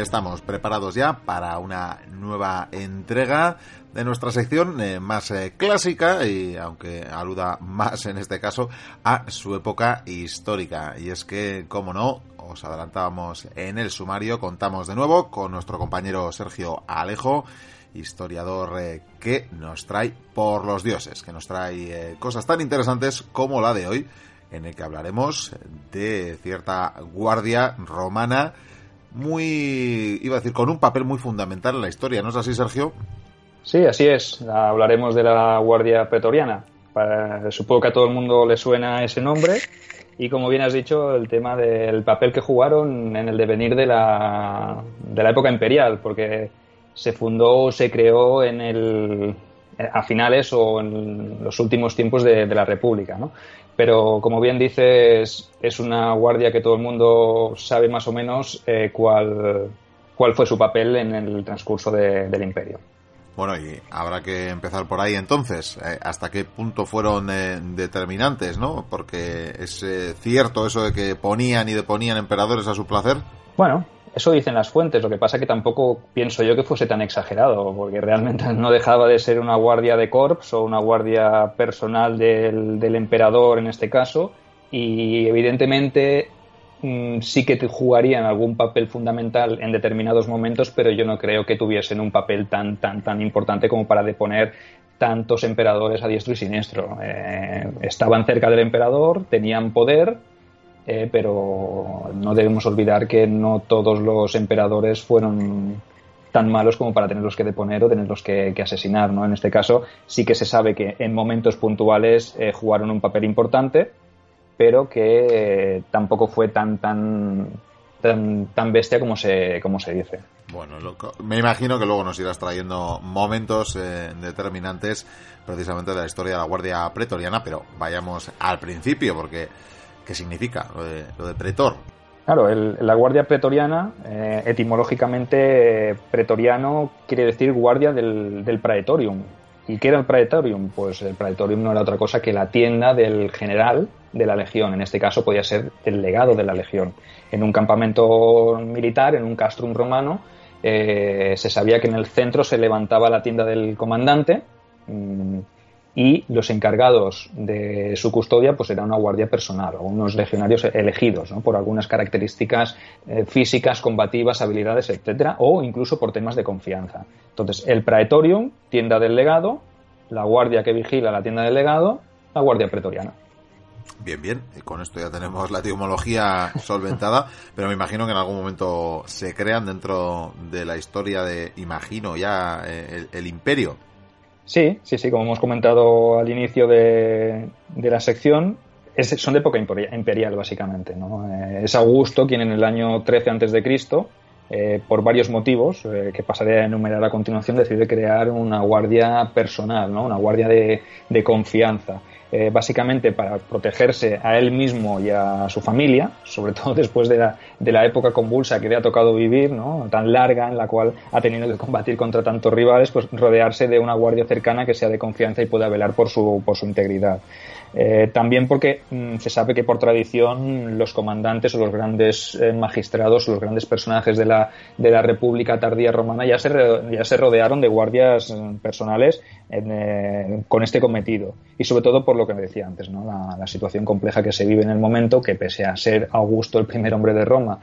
estamos preparados ya para una nueva entrega de nuestra sección eh, más eh, clásica y aunque aluda más en este caso a su época histórica. Y es que, como no, os adelantábamos en el sumario, contamos de nuevo con nuestro compañero Sergio Alejo, historiador eh, que nos trae por los dioses, que nos trae cosas tan interesantes como la de hoy, en el que hablaremos de cierta guardia romana muy, iba a decir, con un papel muy fundamental en la historia, ¿no es así, Sergio? Sí, así es. Hablaremos de la Guardia Pretoriana. supongo que a todo el mundo le suena ese nombre. Y como bien has dicho, el tema del papel que jugaron en el devenir de la, de la época imperial, porque se fundó o se creó en el, a finales o en los últimos tiempos de, la República. ¿no? Pero como bien dices, es una guardia que todo el mundo sabe más o menos eh, cuál, cuál fue su papel en el transcurso del imperio. Bueno, y habrá que empezar por ahí entonces. Eh, ¿Hasta qué punto fueron eh, determinantes, no? Porque es cierto eso de que ponían y deponían emperadores a su placer. Bueno, eso dicen las fuentes, lo que pasa que tampoco pienso yo que fuese tan exagerado, porque realmente no dejaba de ser una guardia de corps o una guardia personal del, emperador en este caso, y evidentemente mm, sí que jugarían algún papel fundamental en determinados momentos, pero yo no creo que tuviesen un papel tan, tan, tan importante como para deponer tantos emperadores a diestro y siniestro. Eh, estaban cerca del emperador, tenían poder, eh, pero no debemos olvidar que no todos los emperadores fueron tan malos como para tenerlos que deponer o tenerlos que, asesinar, ¿no? En este caso sí que se sabe que en momentos puntuales eh, jugaron un papel importante, pero que eh, tampoco fue tan tan tan, bestia como se como se dice. Bueno, me imagino que luego nos irás trayendo momentos determinantes precisamente de la historia de la Guardia Pretoriana, pero vayamos al principio porque ¿Qué significa lo de, pretor? Claro, la guardia pretoriana, eh, etimológicamente, pretoriano quiere decir guardia del, praetorium. ¿Y qué era el praetorium? Pues el praetorium no era otra cosa que la tienda del general de la legión. En este caso podía ser el legado de la legión. En un campamento militar, en un castrum romano, eh, se sabía que en el centro se levantaba la tienda del comandante. Mm, y los encargados de su custodia pues era una guardia personal o unos legionarios elegidos por algunas características eh, físicas, combativas, habilidades, etcétera, o incluso por temas de confianza. Entonces, el praetorium, tienda del legado, la guardia que vigila la tienda del legado, la guardia pretoriana. Bien, bien, y con esto ya tenemos la etimología solventada, pero me imagino que en algún momento se crean dentro de la historia de, imagino ya, eh, el imperio Sí, sí, sí, como hemos comentado al inicio de, la sección, son de época imperial, básicamente. ¿no? Eh, es Augusto quien en el año 13 a.C., eh, por varios motivos, eh, que pasaré a enumerar a continuación, decide crear una guardia personal, ¿no? una guardia de confianza. Eh, básicamente para protegerse a él mismo y a su familia, sobre todo después de la, de la época convulsa que le ha tocado vivir, ¿no? tan larga en la cual ha tenido que combatir contra tantos rivales, pues rodearse de una guardia cercana que sea de confianza y pueda velar por su, por su integridad. Eh, también porque mm, se sabe que por tradición los comandantes o los grandes eh, magistrados los grandes personajes de la, de la República tardía romana ya se, ya se rodearon de guardias mm, personales eh, con este cometido. Y sobre todo por lo que me decía antes, ¿no? la, situación compleja que se vive en el momento, que pese a ser Augusto el primer hombre de Roma,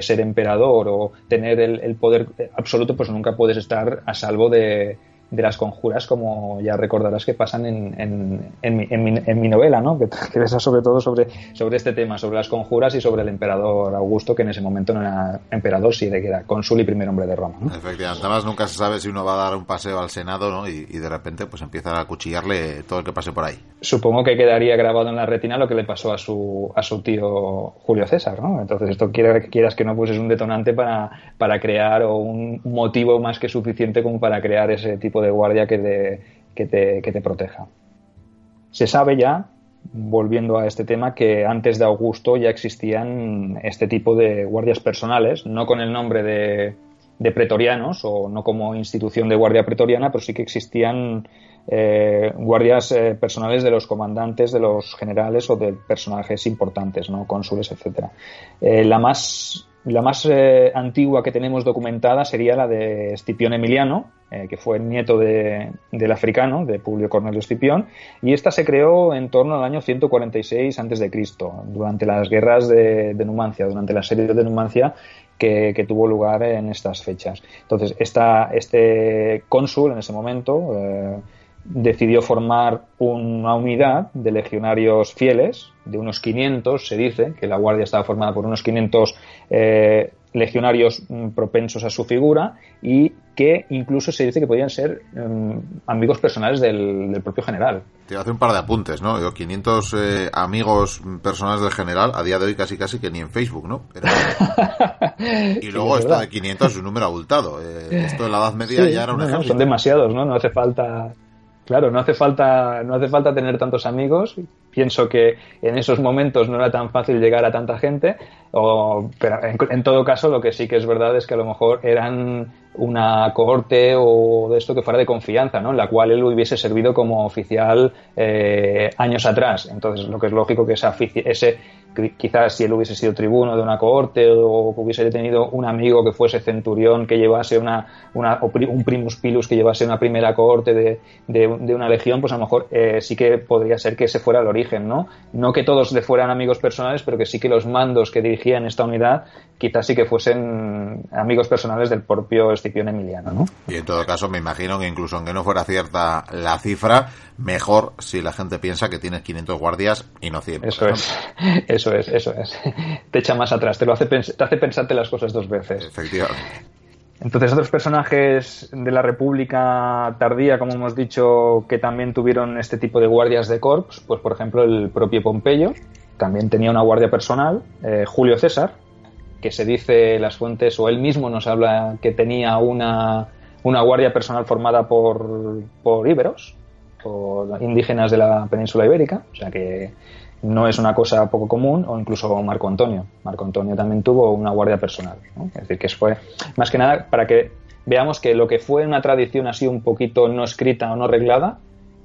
ser emperador o tener el poder absoluto, pues nunca puedes estar a salvo de de las conjuras, como ya recordarás que pasan en, en, en, mi, en mi, novela, ¿no? que, que sobre todo sobre, sobre este tema, sobre las conjuras y sobre el emperador Augusto, que en ese momento no era emperador, sino que era cónsul y primer hombre de Roma. ¿no? Efectivamente, además nunca se sabe si uno va a dar un paseo al Senado ¿no? y, y, de repente pues empieza a cuchillarle todo el que pase por ahí. Supongo que quedaría grabado en la retina lo que le pasó a su, a su tío Julio César, ¿no? Entonces esto quiere, quieras que no, pues es un detonante para, para crear o un motivo más que suficiente como para crear ese tipo de guardia que te, proteja. Se sabe ya, volviendo a este tema, que antes de Augusto ya existían este tipo de guardias personales, no con el nombre de, de pretorianos o no como institución de guardia pretoriana, pero sí que existían eh, guardias eh, personales de los comandantes, de los generales o de personajes importantes, ¿no? cónsules, etcétera. Eh, la más la más eh, antigua que tenemos documentada sería la de Escipión Emiliano, eh, que fue el nieto de, del africano, de Publio Cornelio Escipión, y esta se creó en torno al año 146 a.C., durante las guerras de, Numancia, durante la serie de Numancia que, tuvo lugar en estas fechas. Entonces, este cónsul en ese momento eh, decidió formar una unidad de legionarios fieles, de unos 500, se dice, que la guardia estaba formada por unos 500 eh, legionarios mm, propensos a su figura y que incluso se dice que podían ser mm, amigos personales del, propio general. Te hacer un par de apuntes, ¿no? 500 eh, amigos personales del general, a día de hoy casi casi que ni en Facebook, ¿no? y luego esto de 500 es un número abultado. Eh, esto en la Edad Media ya era un ejemplo. son demasiados, ¿no? No hace falta Claro, no hace falta, no hace falta tener tantos amigos. Pienso que en esos momentos no era tan fácil llegar a tanta gente, o, pero en, todo caso lo que sí que es verdad es que a lo mejor eran una cohorte o de esto que fuera de confianza, ¿no? En la cual él hubiese servido como oficial eh, años atrás. Entonces, lo que es lógico que esa, ese quizás si él hubiese sido tribuno de una cohorte o hubiese tenido un amigo que fuese centurión que llevase una, una un primus pilus que llevase una primera cohorte de, de, una legión, pues a lo mejor eh, sí que podría ser que ese fuera el origen, ¿no? No que todos le fueran amigos personales, pero que sí que los mandos que dirigían esta unidad quizás sí que fuesen amigos personales del propio Escipión Emiliano, ¿no? Y en todo caso me imagino que incluso aunque no fuera cierta la cifra, mejor si la gente piensa que tienes 500 guardias y no 100. Eso es. Eso es, eso es. Te echa más atrás, te, lo hace, te hace pensarte las cosas dos veces. Efectivamente. Entonces, otros personajes de la República tardía, como hemos dicho, que también tuvieron este tipo de guardias de corps, pues por ejemplo el propio Pompeyo, también tenía una guardia personal, eh, Julio César, que se dice las fuentes, o él mismo nos habla que tenía una, una guardia personal formada por, por íberos, por indígenas de la península ibérica, o sea que no es una cosa poco común, o incluso Marco Antonio. Marco Antonio también tuvo una guardia personal. Es decir, que fue más que nada para que veamos que lo que fue una tradición así un poquito no escrita o no reglada,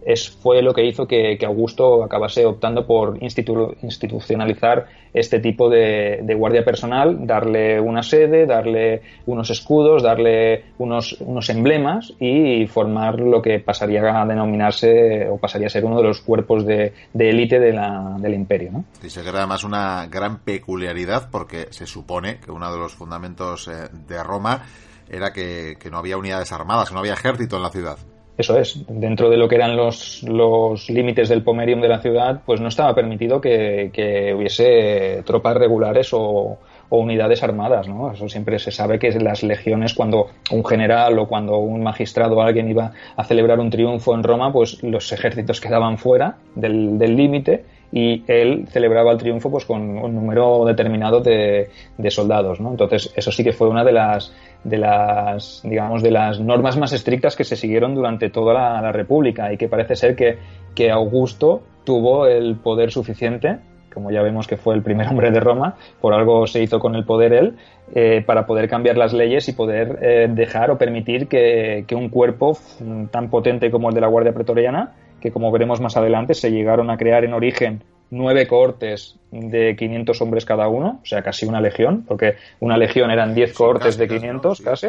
es, fue lo que hizo que, Augusto acabase optando por institucionalizar este tipo de, guardia personal, darle una sede, darle unos escudos, darle unos, unos emblemas y formar lo que pasaría a denominarse o pasaría a ser uno de los cuerpos de élite de del imperio. ¿no? Y se crea además una gran peculiaridad porque se supone que uno de los fundamentos eh, de Roma era que, que no había unidades armadas, que no había ejército en la ciudad. Eso es, dentro de lo que eran los, los límites del pomerium de la ciudad, pues no estaba permitido que, hubiese tropas regulares o, unidades armadas, ¿no? Eso siempre se sabe que las legiones, cuando un general o cuando un magistrado o alguien iba a celebrar un triunfo en Roma, pues los ejércitos quedaban fuera del límite y él celebraba el triunfo pues con un número determinado de, soldados, ¿no? Entonces, eso sí que fue una de las de las, digamos, de las normas más estrictas que se siguieron durante toda la, República y que parece ser que, que, Augusto tuvo el poder suficiente, como ya vemos que fue el primer hombre de Roma, por algo se hizo con el poder él, eh, para poder cambiar las leyes y poder eh, dejar o permitir que, que un cuerpo tan potente como el de la Guardia Pretoriana, que como veremos más adelante se llegaron a crear en origen nueve cohortes de 500 hombres cada uno, o sea, casi una legión, porque una legión eran 10 cohortes de 500 casi.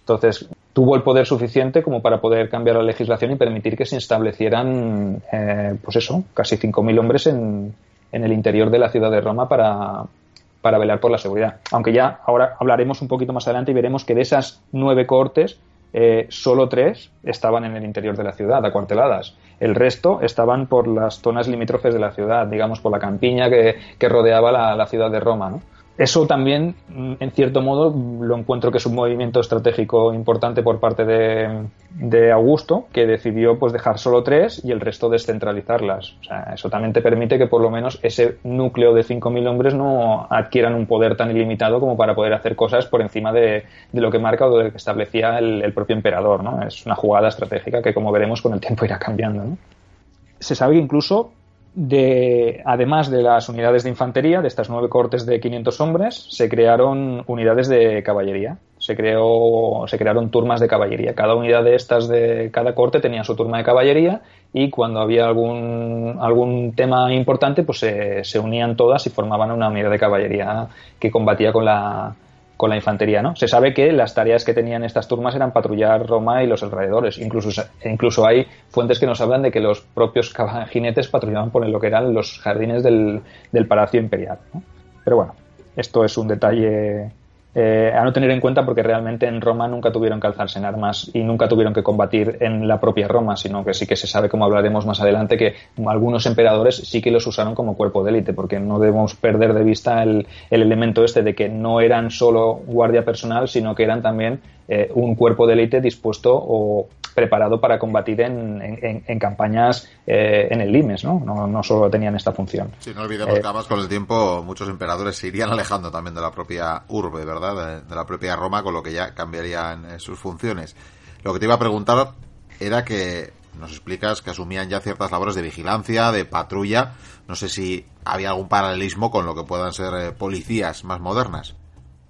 Entonces, tuvo el poder suficiente como para poder cambiar la legislación y permitir que se establecieran, eh, pues eso, casi 5.000 hombres en, en, el interior de la ciudad de Roma para, para velar por la seguridad. Aunque ya ahora hablaremos un poquito más adelante y veremos que de esas nueve cohortes, eh, solo tres estaban en el interior de la ciudad, acuarteladas. El resto estaban por las zonas limítrofes de la ciudad, digamos por la campiña que, rodeaba la, la, ciudad de Roma. ¿no? Eso también, mm, en cierto modo, lo encuentro que es un movimiento estratégico importante por parte de, Augusto, que decidió pues dejar solo tres y el resto descentralizarlas. O sea, eso también te permite que por lo menos ese núcleo de 5.000 hombres no adquieran un poder tan ilimitado como para poder hacer cosas por encima de, lo que marca o de lo que establecía el, propio emperador. ¿no? Es una jugada estratégica que, como veremos, con el tiempo irá cambiando. Se sabe que incluso de, además de las unidades de infantería, de estas nueve cortes de 500 hombres, se crearon unidades de caballería. Se, creó, se crearon turmas de caballería. Cada unidad de estas de cada corte tenía su turma de caballería y cuando había algún, algún tema importante, pues se, se unían todas y formaban una unidad de caballería que combatía con la, con la infantería, ¿no? Se sabe que las tareas que tenían estas turmas eran patrullar Roma y los alrededores. Incluso, incluso hay fuentes que nos hablan de que los propios jinetes patrullaban por lo que eran los jardines del, del Palacio Imperial. Pero bueno, esto es un detalle eh, a no tener en cuenta porque realmente en Roma nunca tuvieron que alzarse en armas y nunca tuvieron que combatir en la propia Roma, sino que sí que se sabe, como hablaremos más adelante, que algunos emperadores sí que los usaron como cuerpo de élite, porque no debemos perder de vista el, el elemento este de que no eran solo guardia personal, sino que eran también eh, un cuerpo de élite dispuesto o preparado para combatir en, en, campañas eh, en el Limes, ¿no? ¿no? ¿no? solo tenían esta función. Sí, no olvidemos que además con el tiempo muchos emperadores se irían alejando también de la propia urbe, ¿verdad? De, la propia Roma, con lo que ya cambiarían eh, sus funciones. Lo que te iba a preguntar era que nos explicas que asumían ya ciertas labores de vigilancia, de patrulla. No sé si había algún paralelismo con lo que puedan ser policías más modernas.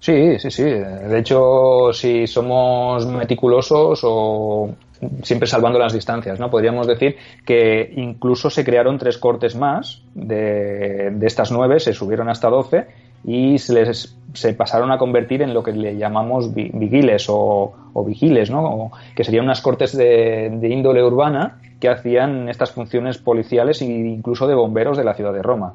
Sí, sí, sí. De hecho, si somos meticulosos o siempre salvando las distancias, ¿no? Podríamos decir que incluso se crearon tres cortes más de, de estas nueve, se subieron hasta doce y se les se pasaron a convertir en lo que le llamamos vigiles o, o vigiles, ¿no? que serían unas cortes de, de, índole urbana que hacían estas funciones policiales e incluso de bomberos de la ciudad de Roma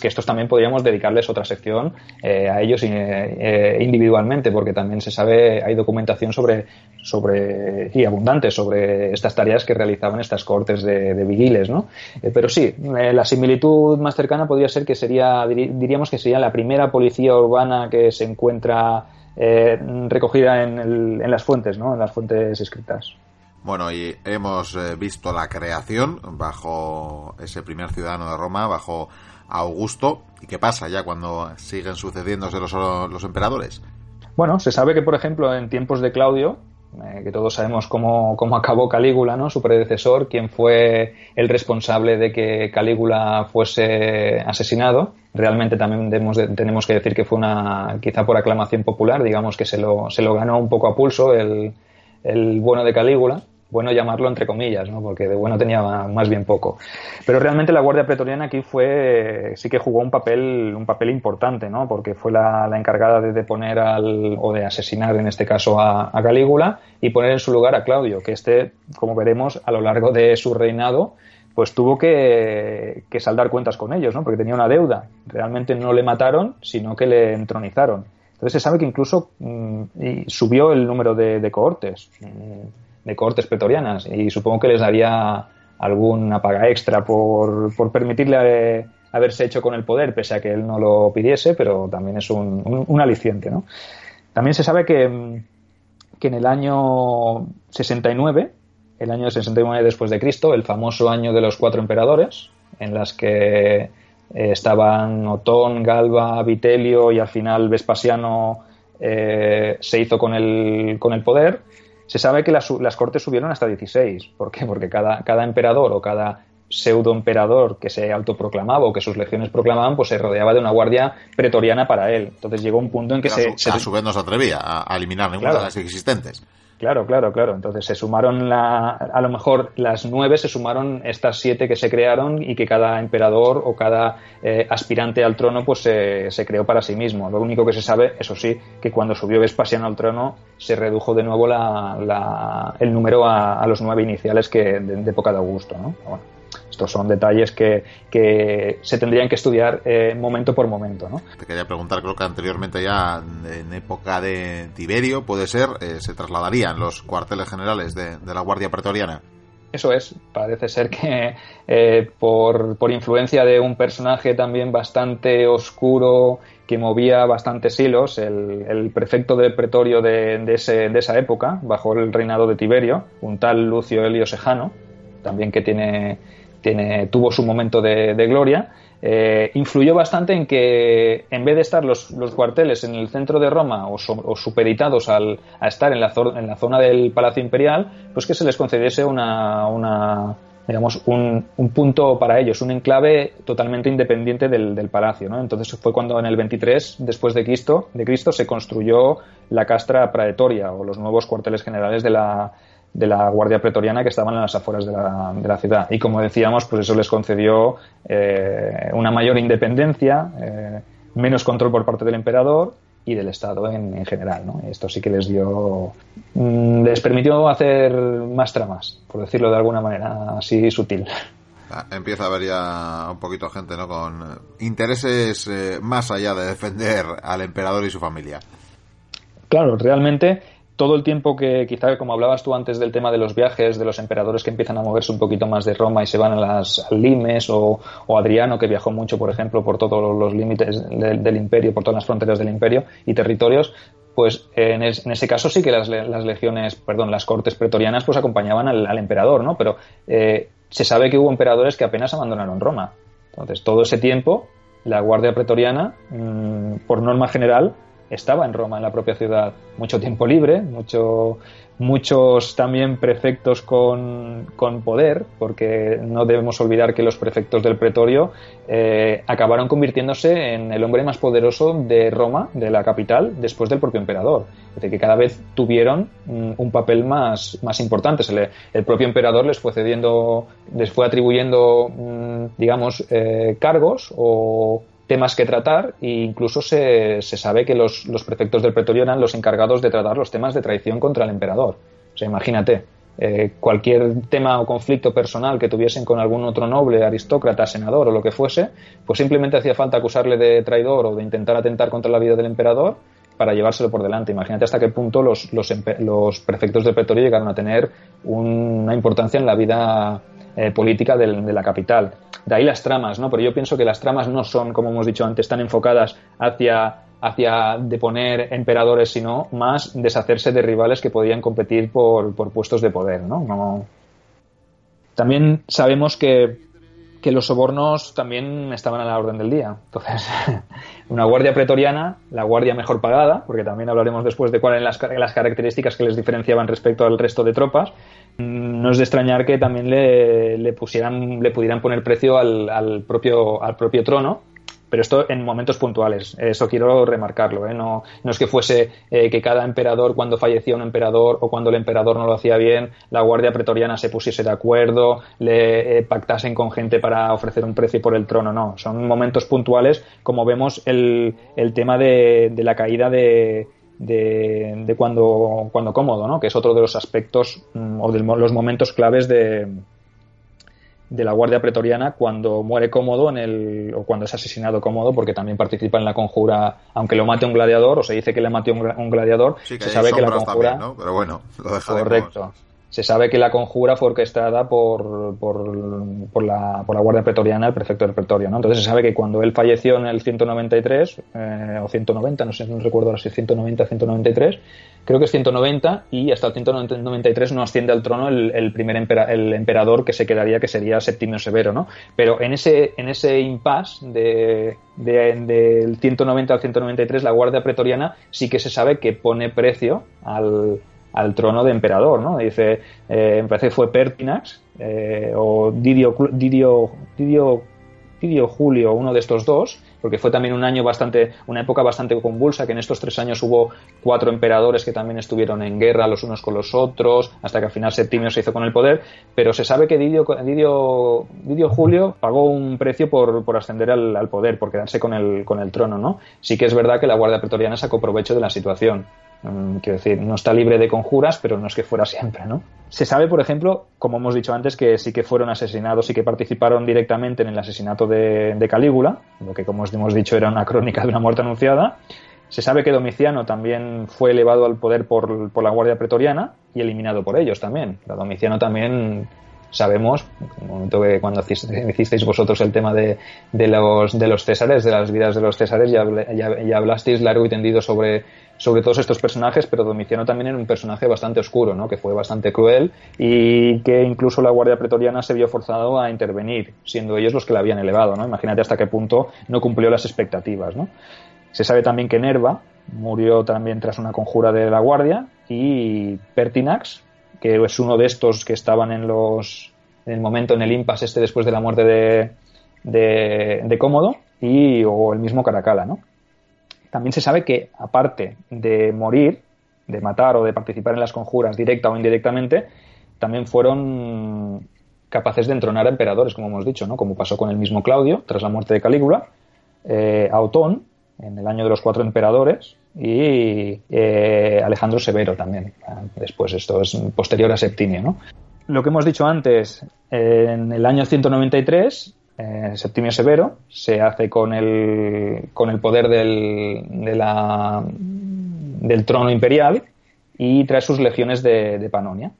que estos también podríamos dedicarles otra sección eh, a ellos eh, eh, individualmente, porque también se sabe, hay documentación sobre, sobre y abundante sobre estas tareas que realizaban estas cortes de, de vigiles, ¿no? pero sí, la similitud más cercana podría ser que sería, diríamos que sería la primera policía urbana que se encuentra recogida en, en las fuentes, ¿no? En las fuentes escritas. Bueno, y hemos visto la creación bajo ese primer ciudadano de Roma, bajo Augusto. ¿Y qué pasa ya cuando siguen sucediéndose los, los emperadores? Bueno, se sabe que, por ejemplo, en tiempos de Claudio, eh, que todos sabemos cómo, cómo, acabó Calígula, ¿no? su predecesor, quien fue el responsable de que Calígula fuese asesinado. Realmente también tenemos que decir que fue una, quizá por aclamación popular, digamos que se lo, se lo ganó un poco a pulso el bueno de Calígula bueno llamarlo entre comillas, ¿no? porque de bueno tenía más bien poco. Pero realmente la Guardia Pretoriana aquí fue, sí que jugó un papel, un papel importante, ¿no? porque fue la, encargada de deponer al, o de asesinar en este caso a, Calígula y poner en su lugar a Claudio, que este, como veremos, a lo largo de su reinado, pues tuvo que, que saldar cuentas con ellos, ¿no? porque tenía una deuda. Realmente no le mataron, sino que le entronizaron. Entonces se sabe que incluso mm, subió el número de, cohortes. De cortes pretorianas y supongo que les daría alguna paga extra por, por permitirle eh, haberse hecho con el poder, pese a que él no lo pidiese, pero también es un, un, aliciente. ¿no? También se sabe que, que en el año 69, el año 69 después de Cristo, el famoso año de los cuatro emperadores, en las que eh, estaban Otón, Galba, Vitelio y al final Vespasiano eh, se hizo con el, con el poder, se sabe que las, las cortes subieron hasta 16. ¿Por qué? Porque cada, cada emperador o cada pseudo emperador que se autoproclamaba o que sus legiones proclamaban, pues se rodeaba de una guardia pretoriana para él. Entonces llegó un punto en que se, A su vez no se atrevía a, eliminar ninguna de las existentes. Claro, claro, claro. Entonces se sumaron, la, a lo mejor las nueve se sumaron estas siete que se crearon y que cada emperador o cada eh, aspirante al trono pues se, creó para sí mismo. Lo único que se sabe, eso sí, que cuando subió Vespasiano al trono se redujo de nuevo la, el número a, a, los nueve iniciales que de, de época de Augusto. ¿no? Bueno. Estos son detalles que, que se tendrían que estudiar eh, momento por momento. ¿no? Te quería preguntar, creo que anteriormente ya en época de Tiberio, puede ser, eh, se trasladarían los cuarteles generales de, de, la Guardia Pretoriana. Eso es, parece ser que eh, por, por, influencia de un personaje también bastante oscuro que movía bastantes hilos, el, el prefecto del pretorio de, de, ese, de, esa época, bajo el reinado de Tiberio, un tal Lucio Helio Sejano, también que tiene tiene, tuvo su momento de, gloria, eh, influyó bastante en que en vez de estar los, cuarteles en el centro de Roma o, so, o supeditados al, a estar en la, en la, zona del Palacio Imperial, pues que se les concediese una, digamos, un, un, punto para ellos, un enclave totalmente independiente del, del, palacio. ¿no? Entonces fue cuando en el 23 después de Cristo, de Cristo se construyó la castra praetoria o los nuevos cuarteles generales de la, de la Guardia Pretoriana que estaban en las afueras de la, de la ciudad. Y como decíamos, pues eso les concedió eh, una mayor independencia, eh, menos control por parte del emperador y del Estado en, general. ¿no? Esto sí que les dio, mm, les permitió hacer más tramas, por decirlo de alguna manera así sutil. Ah, empieza a haber ya un poquito gente ¿no? con intereses eh, más allá de defender al emperador y su familia. Claro, realmente todo el tiempo que, quizá como hablabas tú antes del tema de los viajes, de los emperadores que empiezan a moverse un poquito más de Roma y se van a las limes, o, Adriano que viajó mucho, por ejemplo, por todos los límites del imperio, por todas las fronteras del imperio y territorios, pues en, ese caso sí que las, legiones, perdón, las cortes pretorianas pues acompañaban al, emperador, ¿no? Pero eh, se sabe que hubo emperadores que apenas abandonaron Roma. Entonces, todo ese tiempo, la Guardia Pretoriana, mm, por norma general, estaba en Roma, en la propia ciudad, mucho tiempo libre, mucho, muchos también prefectos con, poder, porque no debemos olvidar que los prefectos del pretorio eh, acabaron convirtiéndose en el hombre más poderoso de Roma, de la capital, después del propio emperador. Es decir, que cada vez tuvieron mm, un papel más, más importante. el propio emperador les fue cediendo, les fue atribuyendo, mm, digamos, eh, cargos o temas que tratar e incluso se, se sabe que los, los, prefectos del pretorio eran los encargados de tratar los temas de traición contra el emperador. O sea, imagínate, eh, cualquier tema o conflicto personal que tuviesen con algún otro noble, aristócrata, senador o lo que fuese, pues simplemente hacía falta acusarle de traidor o de intentar atentar contra la vida del emperador para llevárselo por delante. Imagínate hasta qué punto los, los, los prefectos del pretorio llegaron a tener una importancia en la vida eh, política de la capital. De ahí las tramas, ¿no? Pero yo pienso que las tramas no son, como hemos dicho antes, tan enfocadas hacia hacia deponer emperadores, sino más deshacerse de rivales que podían competir por, puestos de poder, ¿no? También sabemos que, que, los sobornos también estaban a la orden del día. Entonces, una guardia pretoriana, la guardia mejor pagada, porque también hablaremos después de cuáles eran las, características que les diferenciaban respecto al resto de tropas, no es de extrañar que también le, pusieran, le pudieran poner precio al, propio, al propio trono, pero esto en momentos puntuales, eso quiero remarcarlo, ¿eh? no, no, es que fuese eh, que cada emperador, cuando fallecía un emperador o cuando el emperador no lo hacía bien, la guardia pretoriana se pusiese de acuerdo, le eh, pactasen con gente para ofrecer un precio por el trono, no, son momentos puntuales, como vemos el, el tema de la caída de, de, cuando, cuando cómodo, ¿no? que es otro de los aspectos mm, o de los momentos claves de, de la Guardia Pretoriana cuando muere cómodo en el, o cuando es asesinado cómodo, porque también participa en la conjura, aunque lo mate un gladiador, o se dice que le mate un, gladiador, se sabe que la conjura. Pero bueno, lo Correcto se sabe que la conjura fue orquestada por, por, por, la, por la Guardia Pretoriana, el prefecto del Pretorio. ¿no? Entonces se sabe que cuando él falleció en el 193, eh, o 190, no sé, no recuerdo ahora si 190 o 193, creo que es 190, y hasta el 193 no asciende al trono el, primer el emperador que se quedaría, que sería Septimio Severo. ¿no? Pero en ese, en ese impasse de, del 190 al 193, la Guardia Pretoriana sí que se sabe que pone precio al al trono de emperador, ¿no? Dice, eh, me parece que fue Pertinax eh, o Didio, Didio, Didio, Julio, uno de estos dos, porque fue también un año bastante, una época bastante convulsa, que en estos tres años hubo cuatro emperadores que también estuvieron en guerra los unos con los otros, hasta que al final Septimio se hizo con el poder, pero se sabe que Didio, Julio pagó un precio por, ascender al, al, poder, por quedarse con el, con el trono, ¿no? Sí que es verdad que la Guardia Pretoriana sacó provecho de la situación. Mm, quiero decir, no está libre de conjuras, pero no es que fuera siempre, ¿no? Se sabe, por ejemplo, como hemos dicho antes, que sí que fueron asesinados y que participaron directamente en el asesinato de, Calígula, lo que, como hemos dicho, era una crónica de una muerte anunciada. Se sabe que Domiciano también fue elevado al poder por, por la Guardia Pretoriana y eliminado por ellos también. Pero Domiciano también sabemos, en el momento que cuando hicisteis vosotros el tema de, de, los, de los Césares, de las vidas de los Césares, ya, ya hablasteis largo y tendido sobre sobre todos estos personajes, pero Domiciano también era un personaje bastante oscuro, ¿no? que fue bastante cruel y que incluso la Guardia Pretoriana se vio forzado a intervenir, siendo ellos los que la habían elevado. ¿no? Imagínate hasta qué punto no cumplió las expectativas. ¿no? Se sabe también que Nerva murió también tras una conjura de la Guardia y Pertinax, que es uno de estos que estaban en los en el momento en el impasse este después de la muerte de, de, de Cómodo y o el mismo Caracala, ¿no? También se sabe que, aparte de morir, de matar o de participar en las conjuras directa o indirectamente, también fueron capaces de entronar a emperadores, como hemos dicho, ¿no? como pasó con el mismo Claudio tras la muerte de Calígula, eh, a Otón en el año de los cuatro emperadores, y eh, Alejandro Severo también. Después, esto es posterior a Septimio. ¿no? Lo que hemos dicho antes, en el año 193, Septimio Severo se hace con el, con el poder del, de la, del trono imperial y trae sus legiones de, de Panonia.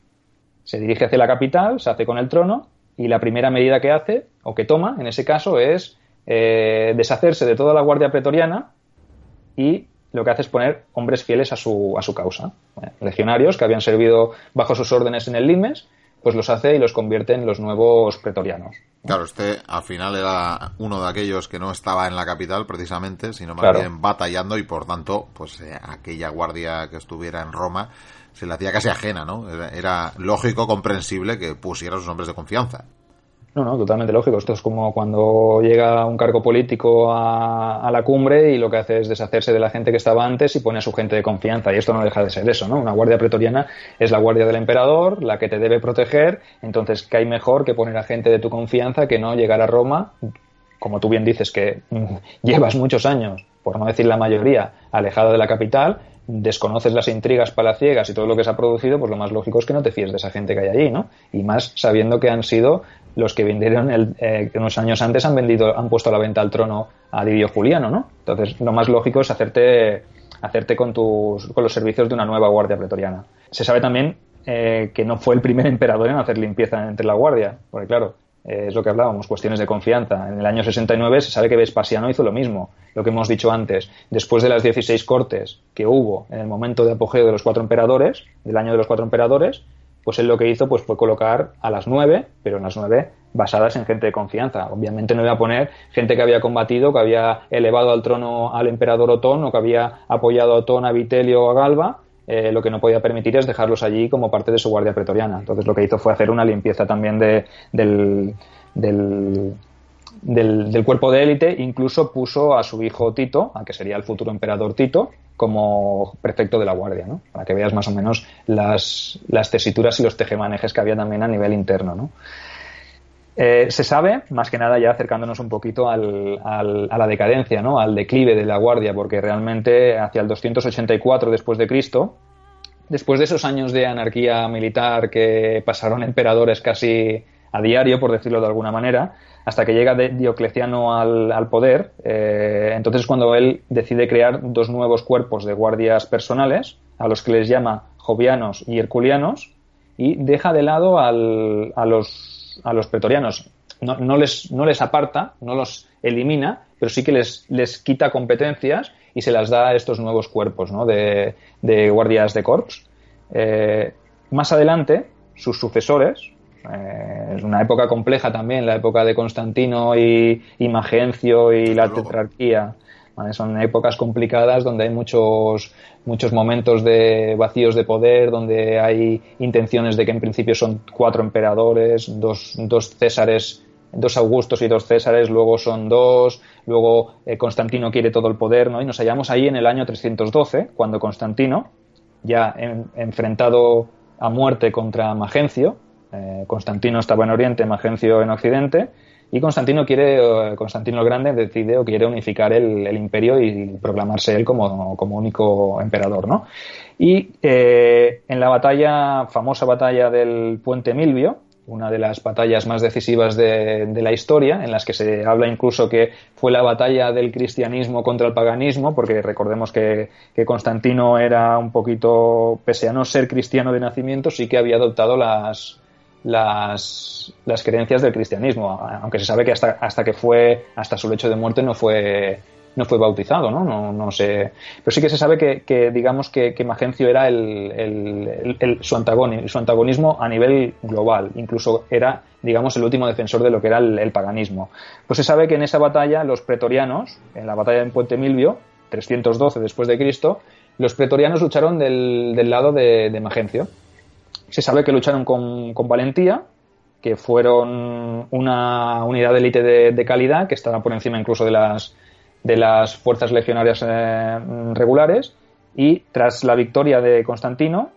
Se dirige hacia la capital, se hace con el trono y la primera medida que hace, o que toma, en ese caso, es eh, deshacerse de toda la guardia pretoriana y lo que hace es poner hombres fieles a su, a su causa. Legionarios que habían servido bajo sus órdenes en el Limes, pues los hace y los convierte en los nuevos pretorianos. Claro, este al final era uno de aquellos que no estaba en la capital precisamente, sino más bien batallando y por tanto, pues eh, aquella guardia que estuviera en Roma se le hacía casi ajena, ¿no? Era, lógico, comprensible que pusiera sus hombres de confianza. No, no, totalmente lógico. Esto es como cuando llega un cargo político a, la cumbre y lo que hace es deshacerse de la gente que estaba antes y pone a su gente de confianza. Y esto no deja de ser eso, ¿no? Una guardia pretoriana es la guardia del emperador, la que te debe proteger. Entonces, ¿qué hay mejor que poner a gente de tu confianza que no llegar a Roma, como tú bien dices, que llevas muchos años, por no decir la mayoría, alejado de la capital, desconoces las intrigas palaciegas y todo lo que se ha producido, pues lo más lógico es que no te fíes de esa gente que hay allí, ¿no? Y más sabiendo que han sido los que vendieron el, eh, unos años antes han vendido, han puesto a la venta al trono a Lidio Juliano, ¿no? Entonces, lo más lógico es hacerte, hacerte con tus, con los servicios de una nueva guardia pretoriana. Se sabe también eh, que no fue el primer emperador en hacer limpieza entre la guardia, porque claro, es lo que hablábamos, cuestiones de confianza. En el año 69 se sabe que Vespasiano hizo lo mismo, lo que hemos dicho antes. Después de las 16 cortes que hubo en el momento de apogeo de los cuatro emperadores, del año de los cuatro emperadores, pues él lo que hizo pues fue colocar a las nueve, pero en las nueve basadas en gente de confianza. Obviamente no iba a poner gente que había combatido, que había elevado al trono al emperador Otón o que había apoyado a Otón, a Vitelio o a Galba. Eh, lo que no podía permitir es dejarlos allí como parte de su guardia pretoriana. Entonces lo que hizo fue hacer una limpieza también de, del, del, del, cuerpo de élite, incluso puso a su hijo Tito, a que sería el futuro emperador Tito, como prefecto de la guardia, ¿no? Para que veas más o menos las, las tesituras y los tejemanejes que había también a nivel interno, ¿no? Eh, se sabe, más que nada ya acercándonos un poquito al, al, a la decadencia, ¿no? al declive de la guardia, porque realmente hacia el 284 después de Cristo, después de esos años de anarquía militar que pasaron emperadores casi a diario, por decirlo de alguna manera, hasta que llega Diocleciano al, poder. Eh, entonces cuando él decide crear dos nuevos cuerpos de guardias personales, a los que les llama jovianos y herculianos, y deja de lado a, los, a los pretorianos. No, les, no les aparta, no los elimina, pero sí que les, les quita competencias y se las da a estos nuevos cuerpos de, guardias de corps. Eh, más adelante, sus sucesores, eh, es una época compleja también, la época de Constantino y, Magencio y la tetrarquía. Son épocas complicadas donde hay muchos, muchos momentos de vacíos de poder, donde hay intenciones de que en principio son cuatro emperadores, dos, dos Césares dos Augustos y dos Césares, luego son dos, luego eh, Constantino quiere todo el poder, ¿no? Y nos hallamos ahí en el año 312, cuando Constantino, ya enfrentado a muerte contra Magencio, eh, Constantino estaba en Oriente, Magencio en Occidente, y Constantino quiere, eh, Constantino el Grande decide o quiere unificar el, imperio y proclamarse él como, único emperador, ¿no? Y eh, en la batalla, famosa batalla del Puente Milvio, una de las batallas más decisivas de, la historia, en las que se habla incluso que fue la batalla del cristianismo contra el paganismo, porque recordemos que, que, Constantino era un poquito, pese a no ser cristiano de nacimiento, sí que había adoptado las, las, las creencias del cristianismo, aunque se sabe que hasta, hasta que fue, hasta su lecho de muerte no fue, no fue bautizado, ¿no? No, no sé. Pero sí que se sabe que, digamos, que, que, Magencio era el, el, el, su, antagonismo, su antagonismo a nivel global. Incluso era, digamos, el último defensor de lo que era el, paganismo. Pues se sabe que en esa batalla, los pretorianos, en la batalla de Puente Milvio, 312 después de Cristo, los pretorianos lucharon del, del lado de, de Magencio se sabe que lucharon con, valentía, que fueron una unidad de élite de, calidad, que estaba por encima incluso de las, de las fuerzas legionarias eh, regulares, y tras la victoria de Constantino,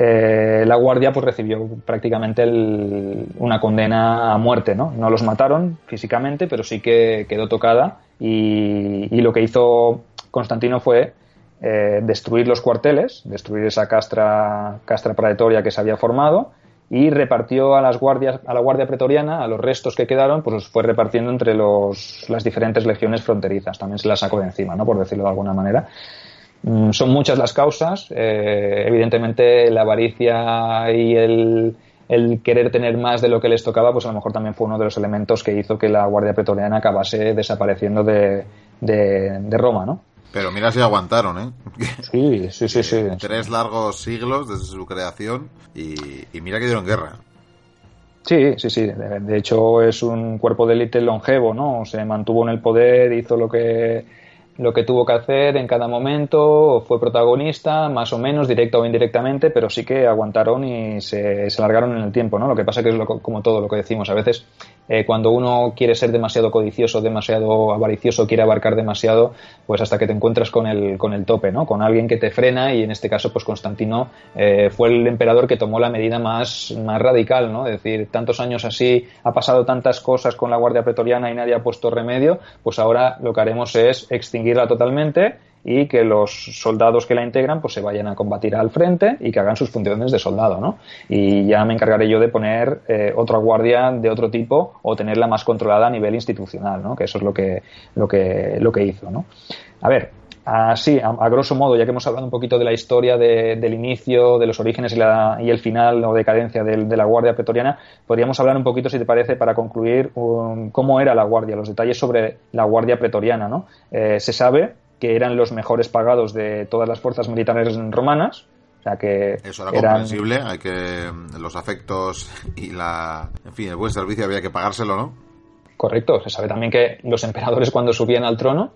eh, la guardia pues recibió prácticamente una condena a muerte, ¿no? No los mataron físicamente, pero sí que quedó tocada y, lo que hizo Constantino fue eh, destruir los cuarteles, destruir esa castra, castra praetoria que se había formado y repartió a las guardias, a la guardia pretoriana, a los restos que quedaron, pues los fue repartiendo entre los, las diferentes legiones fronterizas. También se las sacó de encima, ¿no? Por decirlo de alguna manera. Mm, son muchas las causas. Eh, evidentemente, la avaricia y el, el, querer tener más de lo que les tocaba, pues a lo mejor también fue uno de los elementos que hizo que la guardia pretoriana acabase desapareciendo de, de, de Roma, ¿no? Pero mira si aguantaron, ¿eh? Sí, sí, sí, sí. Tres largos siglos desde su creación y, mira que dieron guerra. Sí, sí, sí. De, hecho es un cuerpo de élite longevo, ¿no? Se mantuvo en el poder, hizo lo que lo que tuvo que hacer en cada momento, fue protagonista, más o menos, directa o indirectamente, pero sí que aguantaron y se, se largaron en el tiempo, ¿no? Lo que pasa que es como todo lo que decimos, a veces eh, cuando uno quiere ser demasiado codicioso, demasiado avaricioso, quiere abarcar demasiado, pues hasta que te encuentras con el, con el tope, ¿no? Con alguien que te frena y en este caso, pues Constantino eh, fue el emperador que tomó la medida más, más radical, ¿no? Es decir, tantos años así, ha pasado tantas cosas con la Guardia Pretoriana y nadie ha puesto remedio, pues ahora lo que haremos es extinguirla totalmente y que los soldados que la integran pues se vayan a combatir al frente y que hagan sus funciones de soldado, ¿no? Y ya me encargaré yo de poner eh, otra guardia de otro tipo o tenerla más controlada a nivel institucional, ¿no? Que eso es lo que, lo que, lo que hizo, ¿no? A ver, así, a, grosso modo, ya que hemos hablado un poquito de la historia del inicio, de los orígenes y, la, y el final o decadencia de, la Guardia Pretoriana, podríamos hablar un poquito, si te parece, para concluir, cómo era la Guardia, los detalles sobre la Guardia Pretoriana, ¿no? Eh, se sabe que eran los mejores pagados de todas las fuerzas militares romanas. O sea que Eso era comprensible, hay que los afectos y la, en fin, el buen servicio había que pagárselo, ¿no? Correcto, se sabe también que los emperadores cuando subían al trono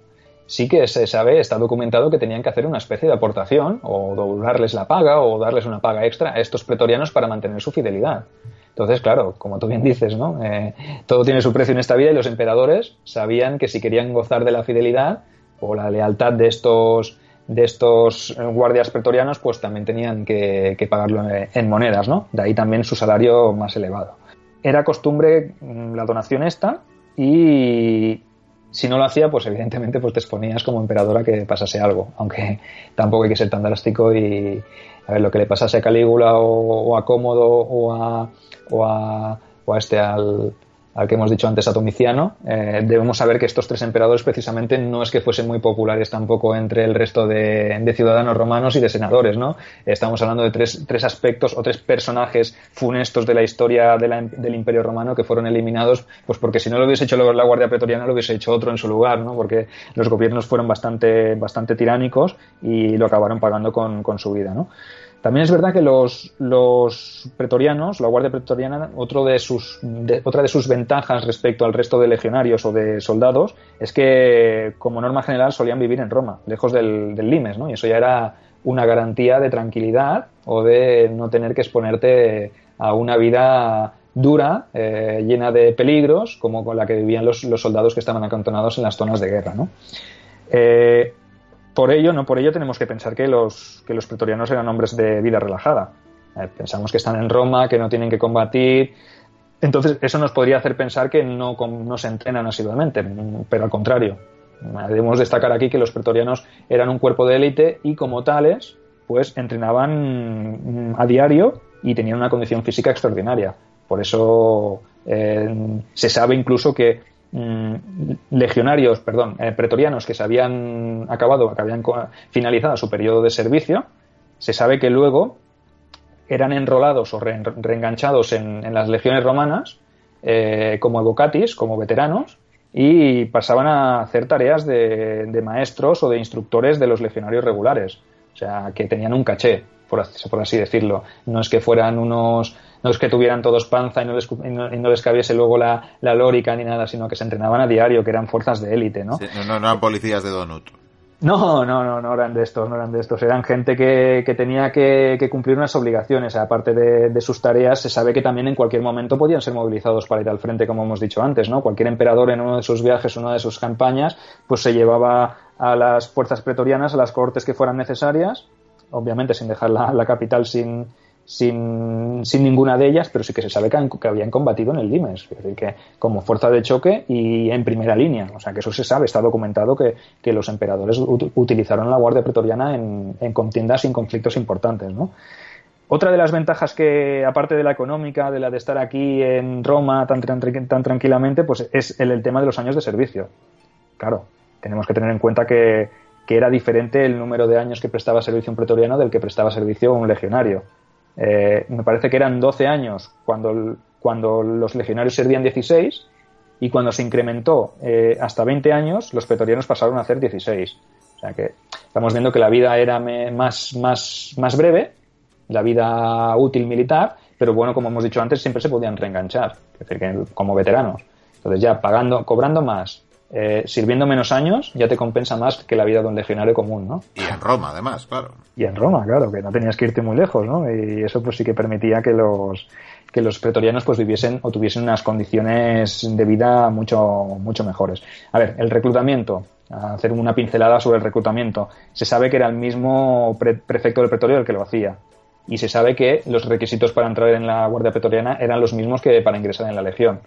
sí que se sabe, está documentado que tenían que hacer una especie de aportación o doblarles la paga o darles una paga extra a estos pretorianos para mantener su fidelidad. Entonces, claro, como tú bien dices, ¿no? Eh, todo tiene su precio en esta vida y los emperadores sabían que si querían gozar de la fidelidad, o la lealtad de estos de estos guardias pretorianos, pues también tenían que, pagarlo en monedas, ¿no? De ahí también su salario más elevado. Era costumbre mm, la donación esta y si no lo hacía, pues evidentemente pues te exponías como emperador a que pasase algo, aunque tampoco hay que ser tan drástico y a ver lo que le pasase a Calígula o, a Cómodo o a, o a, o a este al, al que hemos dicho antes a Domiciano, eh, debemos saber que estos tres emperadores precisamente no es que fuesen muy populares tampoco entre el resto de, ciudadanos romanos y de senadores, ¿no? Estamos hablando de tres, tres aspectos o tres personajes funestos de la historia del Imperio Romano que fueron eliminados, pues porque si no lo hubiese hecho la Guardia Pretoriana lo hubiese hecho otro en su lugar, ¿no? Porque los gobiernos fueron bastante, bastante tiránicos y lo acabaron pagando con, con su vida, ¿no? También es verdad que los, los pretorianos, la Guardia Pretoriana, otra de sus ventajas respecto al resto de legionarios o de soldados es que, como norma general, solían vivir en Roma, lejos del, Limes, ¿no? Y eso ya era una garantía de tranquilidad o de no tener que exponerte a una vida dura, eh, llena de peligros, como con la que vivían los, los, soldados que estaban acantonados en las zonas de guerra, ¿no? Eh, por ello, no por ello tenemos que pensar que los, que los pretorianos eran hombres de vida relajada. Pensamos que están en Roma, que no tienen que combatir. Entonces, eso nos podría hacer pensar que no, no se entrenan asiduamente, pero al contrario. Debemos destacar aquí que los pretorianos eran un cuerpo de élite y, como tales, pues entrenaban a diario y tenían una condición física extraordinaria. Por eso eh, se sabe incluso que Mm, legionarios, perdón, eh, pretorianos que se habían acabado, que habían finalizado su periodo de servicio, se sabe que luego eran enrolados o reenganchados en, las legiones romanas eh, como evocatis, como veteranos, y pasaban a hacer tareas de, maestros o de instructores de los legionarios regulares. O sea, que tenían un caché, por, por así decirlo. No es que fueran unos no es que tuvieran todos panza y no les, y no, les cabiese luego la, lórica ni nada, sino que se entrenaban a diario, que eran fuerzas de élite, ¿no? no, no, eran policías de Donut. No, no, no, no eran de estos, no eran de estos. Eran gente que, que tenía que, cumplir unas obligaciones. Aparte de, sus tareas, se sabe que también en cualquier momento podían ser movilizados para ir al frente, como hemos dicho antes, ¿no? Cualquier emperador en uno de sus viajes, una de sus campañas, pues se llevaba a las fuerzas pretorianas a las cortes que fueran necesarias, obviamente sin dejar la capital sin, sin, sin, ninguna de ellas, pero sí que se sabe que, habían combatido en el Limes, es decir, que como fuerza de choque y en primera línea. O sea, que eso se sabe, está documentado que, que los emperadores utilizaron la Guardia Pretoriana en, en contiendas y en conflictos importantes, ¿no? Otra de las ventajas que, aparte de la económica, de la de estar aquí en Roma tan, tan, tan tranquilamente, pues es el, el, tema de los años de servicio. Claro, tenemos que tener en cuenta que, que, era diferente el número de años que prestaba servicio un pretoriano del que prestaba servicio un legionario. Eh, me parece que eran 12 años cuando, cuando los legionarios servían 16 y cuando se incrementó eh, hasta 20 años, los pretorianos pasaron a hacer 16. O sea que estamos viendo que la vida era más, más, más breve, la vida útil militar, pero bueno, como hemos dicho antes, siempre se podían reenganchar, es decir, que como veteranos. Entonces ya pagando, cobrando más, eh, sirviendo menos años ya te compensa más que la vida de un legionario común, ¿no? Y en Roma, además, claro. Y en Roma, claro, que no tenías que irte muy lejos, ¿no? Y eso pues sí que permitía que los que los pretorianos pues viviesen o tuviesen unas condiciones de vida mucho mucho mejores. A ver, el reclutamiento, hacer una pincelada sobre el reclutamiento. Se sabe que era el mismo prefecto del pretorio el que lo hacía. Y se sabe que los requisitos para entrar en la Guardia Pretoriana eran los mismos que para ingresar en la Legión.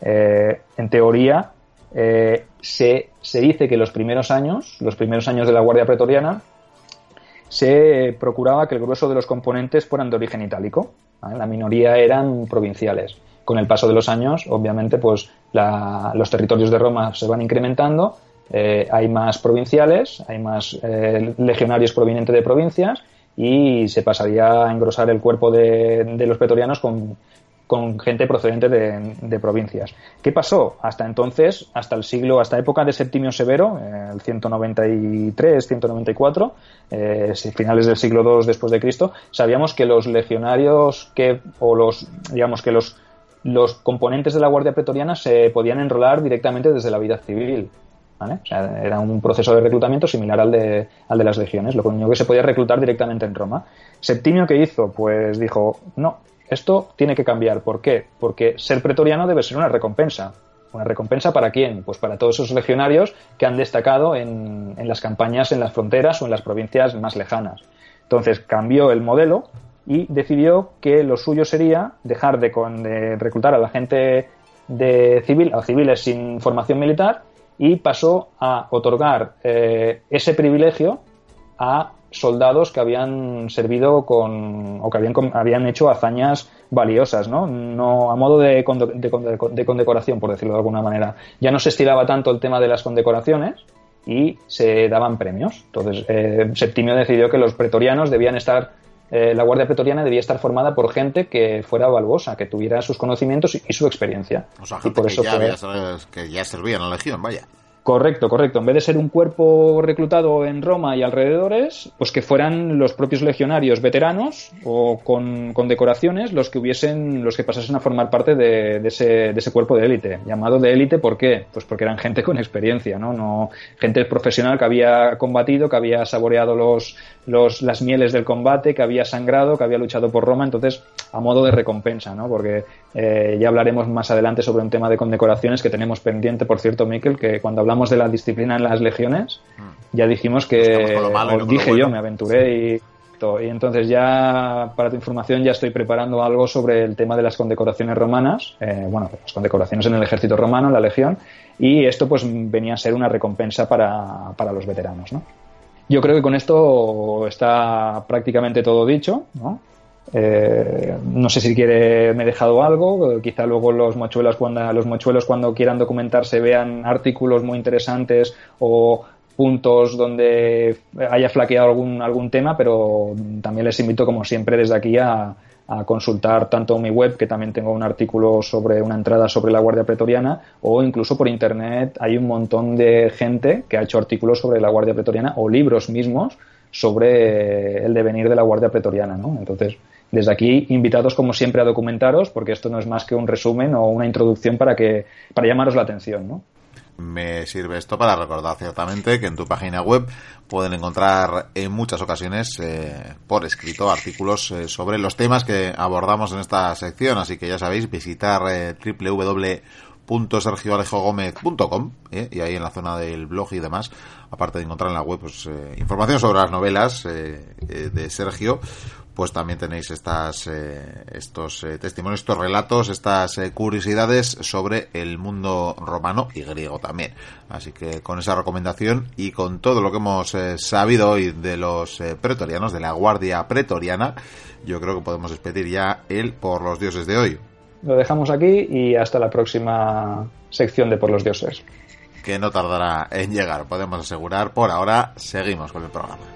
Eh, en teoría, eh, se, se, dice que los primeros años, los primeros años de la Guardia Pretoriana, se procuraba que el grueso de los componentes fueran de origen itálico. La minoría eran provinciales. Con el paso de los años, obviamente, pues los territorios de Roma se van incrementando, eh, hay más provinciales, hay más eh, legionarios provenientes de provincias y se pasaría a engrosar el cuerpo de, de los pretorianos con con gente procedente de, provincias. ¿Qué pasó? Hasta entonces, hasta el siglo, hasta época de Septimio Severo, eh, el 193, 194, eh, finales del siglo II después de Cristo, sabíamos que los legionarios que, o los, digamos que los, los componentes de la Guardia Pretoriana se podían enrolar directamente desde la vida civil. ¿Vale? O sea, era un proceso de reclutamiento similar al de, al de las legiones, lo único que se podía reclutar directamente en Roma. Septimio, ¿qué hizo? Pues dijo, no, esto tiene que cambiar. ¿Por qué? Porque ser pretoriano debe ser una recompensa. ¿Una recompensa para quién? Pues para todos esos legionarios que han destacado en, las campañas en las fronteras o en las provincias más lejanas. Entonces cambió el modelo y decidió que lo suyo sería dejar de, reclutar a la gente de civil, a civiles sin formación militar y pasó a otorgar eh, ese privilegio a soldados que habían servido con o que habían, habían hecho hazañas valiosas, ¿no? No a modo de, de, condecoración, por decirlo de alguna manera. Ya no se estiraba tanto el tema de las condecoraciones y se daban premios. Entonces, eh, Septimio decidió que los pretorianos debían estar eh, la Guardia Pretoriana debía estar formada por gente que fuera valuosa, que tuviera sus conocimientos y, su experiencia. O sea, gente por eso que ya servía en la Legión, vaya. Correcto, correcto. En vez de ser un cuerpo reclutado en Roma y alrededores, pues que fueran los propios legionarios veteranos o con, decoraciones los que hubiesen, los que pasasen a formar parte de, ese, de ese, cuerpo de élite. Llamado de élite, ¿por qué? Pues porque eran gente con experiencia, ¿no? no gente profesional que había combatido, que había saboreado los, los, las mieles del combate, que había sangrado, que había luchado por Roma, entonces a modo de recompensa, ¿no? Porque eh, ya hablaremos más adelante sobre un tema de condecoraciones que tenemos pendiente, por cierto, Miquel, que cuando hablamos de la disciplina en las legiones, mm. ya dijimos que, os dije yo, me aventuré y, y entonces ya, para tu información, ya estoy preparando algo sobre el tema de las condecoraciones romanas, eh, bueno, las condecoraciones en el ejército romano, en la legión, y esto pues venía a ser una recompensa para, para los veteranos, ¿no? Yo creo que con esto está prácticamente todo dicho, ¿no? Eh, no sé si quiere me he dejado algo, quizá luego los mochuelos cuando los mochuelos cuando quieran documentarse vean artículos muy interesantes o puntos donde haya flaqueado algún algún tema, pero también les invito como siempre desde aquí a, a consultar tanto mi web, que también tengo un artículo sobre una entrada sobre la Guardia Pretoriana, o incluso por internet hay un montón de gente que ha hecho artículos sobre la Guardia Pretoriana o libros mismos sobre el devenir de la Guardia Pretoriana, ¿no? Entonces, desde aquí, invitados como siempre a documentaros, porque esto no es más que un resumen o una introducción para que, para llamaros la atención, ¿no? me sirve esto para recordar ciertamente que en tu página web pueden encontrar en muchas ocasiones eh, por escrito artículos eh, sobre los temas que abordamos en esta sección, así que ya sabéis, visitar eh, www.sergioalejogomez.com eh, y ahí en la zona del blog y demás, aparte de encontrar en la web pues, información sobre las novelas de Sergio, pues también tenéis estas, eh, estos eh, testimonios, estos relatos, estas eh, curiosidades sobre el mundo romano y griego también. Así que con esa recomendación y con todo lo que hemos sabido hoy de los pretorianos, de la guardia pretoriana, yo creo que podemos despedir ya el por los dioses de hoy. Lo dejamos aquí y hasta la próxima sección de por los dioses. Que no tardará en llegar, podemos asegurar. Por ahora, seguimos con el programa.